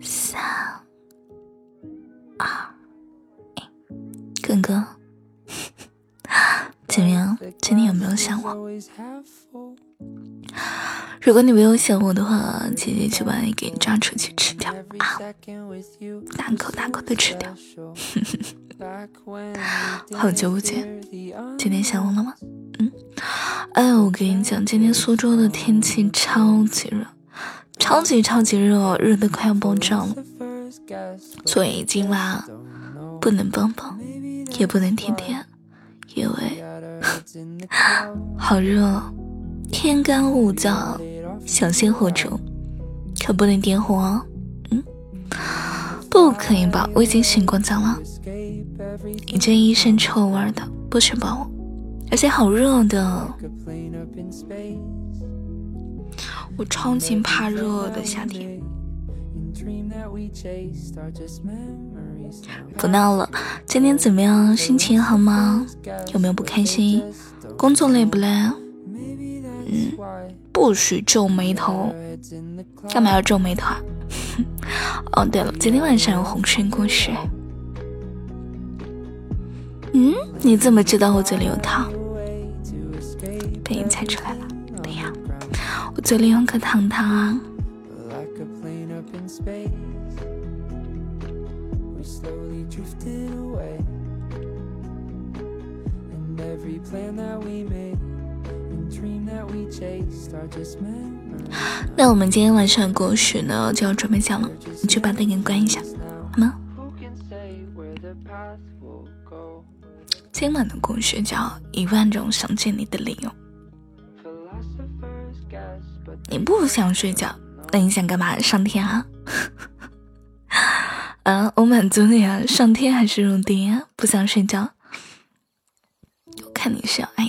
三、二、一，哥哥，怎么样？今天有没有想我？如果你没有想我的话，姐姐就把你给抓出去吃掉啊！大口大口的吃掉。好久不见，今天想我了吗？嗯。哎，我跟你讲，今天苏州的天气超级热，超级超级热，热的快要爆炸了。所以今晚不能蹦蹦，也不能甜甜，因为好热，天干物燥。小心火烛，可不能点火哦。嗯，不可以吧？我已经醒过澡了。你这一身臭味的，不许抱我！而且好热的，我超级怕热的夏天。不闹了，今天怎么样？心情好吗？有没有不开心？工作累不累？嗯。不许皱眉头，干嘛要皱眉头啊？哦，对了，今天晚上有红参故事。嗯，你怎么知道我嘴里有糖？被你猜出来了。对呀，我嘴里有颗糖糖啊。那我们今天晚上的故事呢，就要准备讲了，你去把灯给关一下，好吗？今晚的故事叫《一万种想见你的理由》。你不想睡觉，那你想干嘛？上天啊？啊，我满足你啊！上天还是入地啊？不想睡觉？我看你是要挨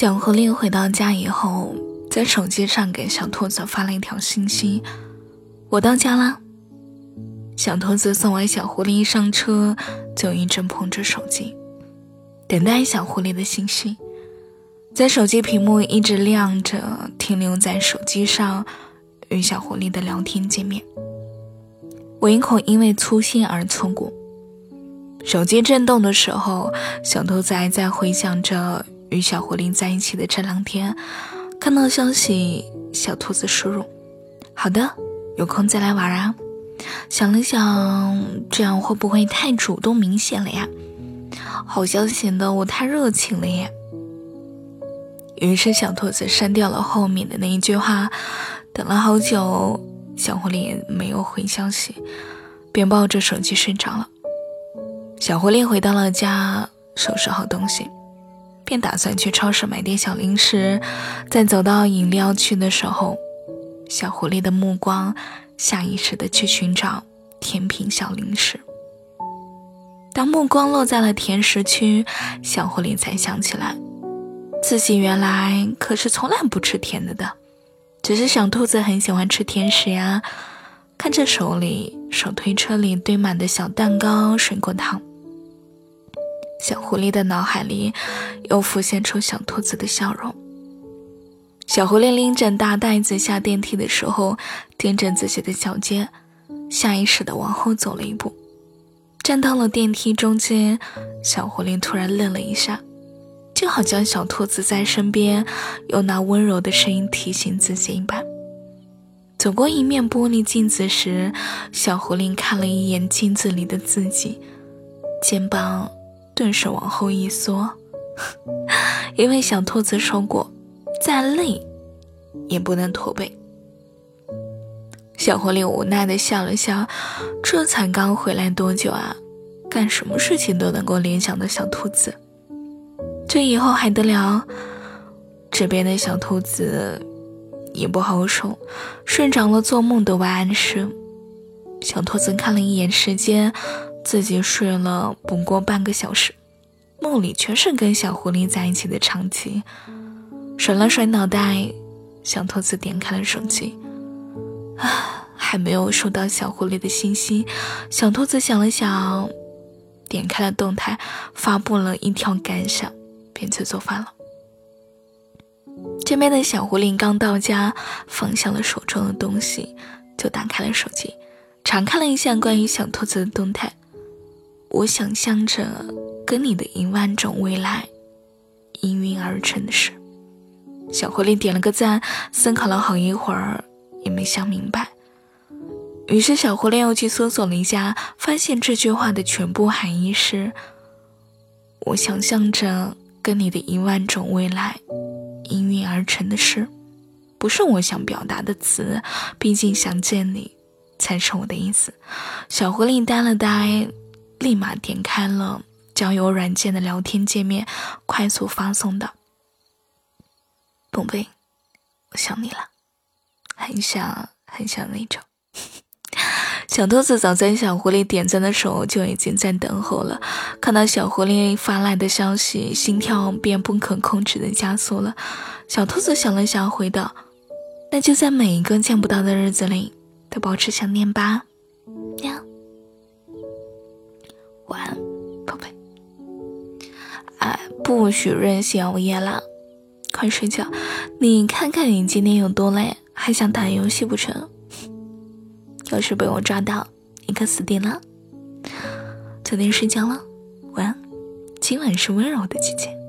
小狐狸回到家以后，在手机上给小兔子发了一条信息：“我到家啦。”小兔子送完小狐狸一上车，就一直捧着手机。等待小狐狸的信息，在手机屏幕一直亮着，停留在手机上与小狐狸的聊天界面。唯恐因为粗心而错过。手机震动的时候，小兔子还在回想着与小狐狸在一起的这两天。看到消息，小兔子输入：“好的，有空再来玩啊。”想了想，这样会不会太主动明显了呀？好像显得我太热情了耶。于是小兔子删掉了后面的那一句话。等了好久，小狐狸没有回消息，便抱着手机睡着了。小狐狸回到了家，收拾好东西，便打算去超市买点小零食。在走到饮料区的时候，小狐狸的目光下意识的去寻找甜品小零食。当目光落在了甜食区，小狐狸才想起来，自己原来可是从来不吃甜的的，只是小兔子很喜欢吃甜食呀。看着手里手推车里堆满的小蛋糕、水果糖，小狐狸的脑海里又浮现出小兔子的笑容。小狐狸拎着大袋子下电梯的时候，踮着自己的脚尖，下意识地往后走了一步。站到了电梯中间，小狐狸突然愣了一下，就好像小兔子在身边，有那温柔的声音提醒自己一般。走过一面玻璃镜子时，小狐狸看了一眼镜子里的自己，肩膀顿时往后一缩，因为小兔子说过，再累也不能驼背。小狐狸无奈的笑了笑，这才刚回来多久啊？干什么事情都能够联想到小兔子，这以后还得了？这边的小兔子也不好受，睡着了，做梦都不安生。小兔子看了一眼时间，自己睡了不过半个小时，梦里全是跟小狐狸在一起的场景。甩了甩脑袋，小兔子点开了手机。啊，还没有收到小狐狸的信息。小兔子想了想，点开了动态，发布了一条感想，便去做饭了。这边的小狐狸刚到家，放下了手中的东西，就打开了手机，查看了一下关于小兔子的动态。我想象着跟你的一万种未来应运而成的事。小狐狸点了个赞，思考了好一会儿，也没想明白。于是小狐狸又去搜索了一下，发现这句话的全部含义是：我想象着跟你的一万种未来。应运而成的事，不是我想表达的词。毕竟想见你，才是我的意思。小狐狸呆了呆，立马点开了交友软件的聊天界面，快速发送的：“宝贝，我想你了，很想很想那种。”小兔子早在小狐狸点赞的时候就已经在等候了，看到小狐狸发来的消息，心跳便不可控制的加速了。小兔子想了想，回道：“那就在每一个见不到的日子里，都保持想念吧。”不许任性熬夜了，快睡觉。你看看你今天有多累，还想打游戏不成？要是被我抓到，你可死定了。早点睡觉了，晚安。今晚是温柔的季节。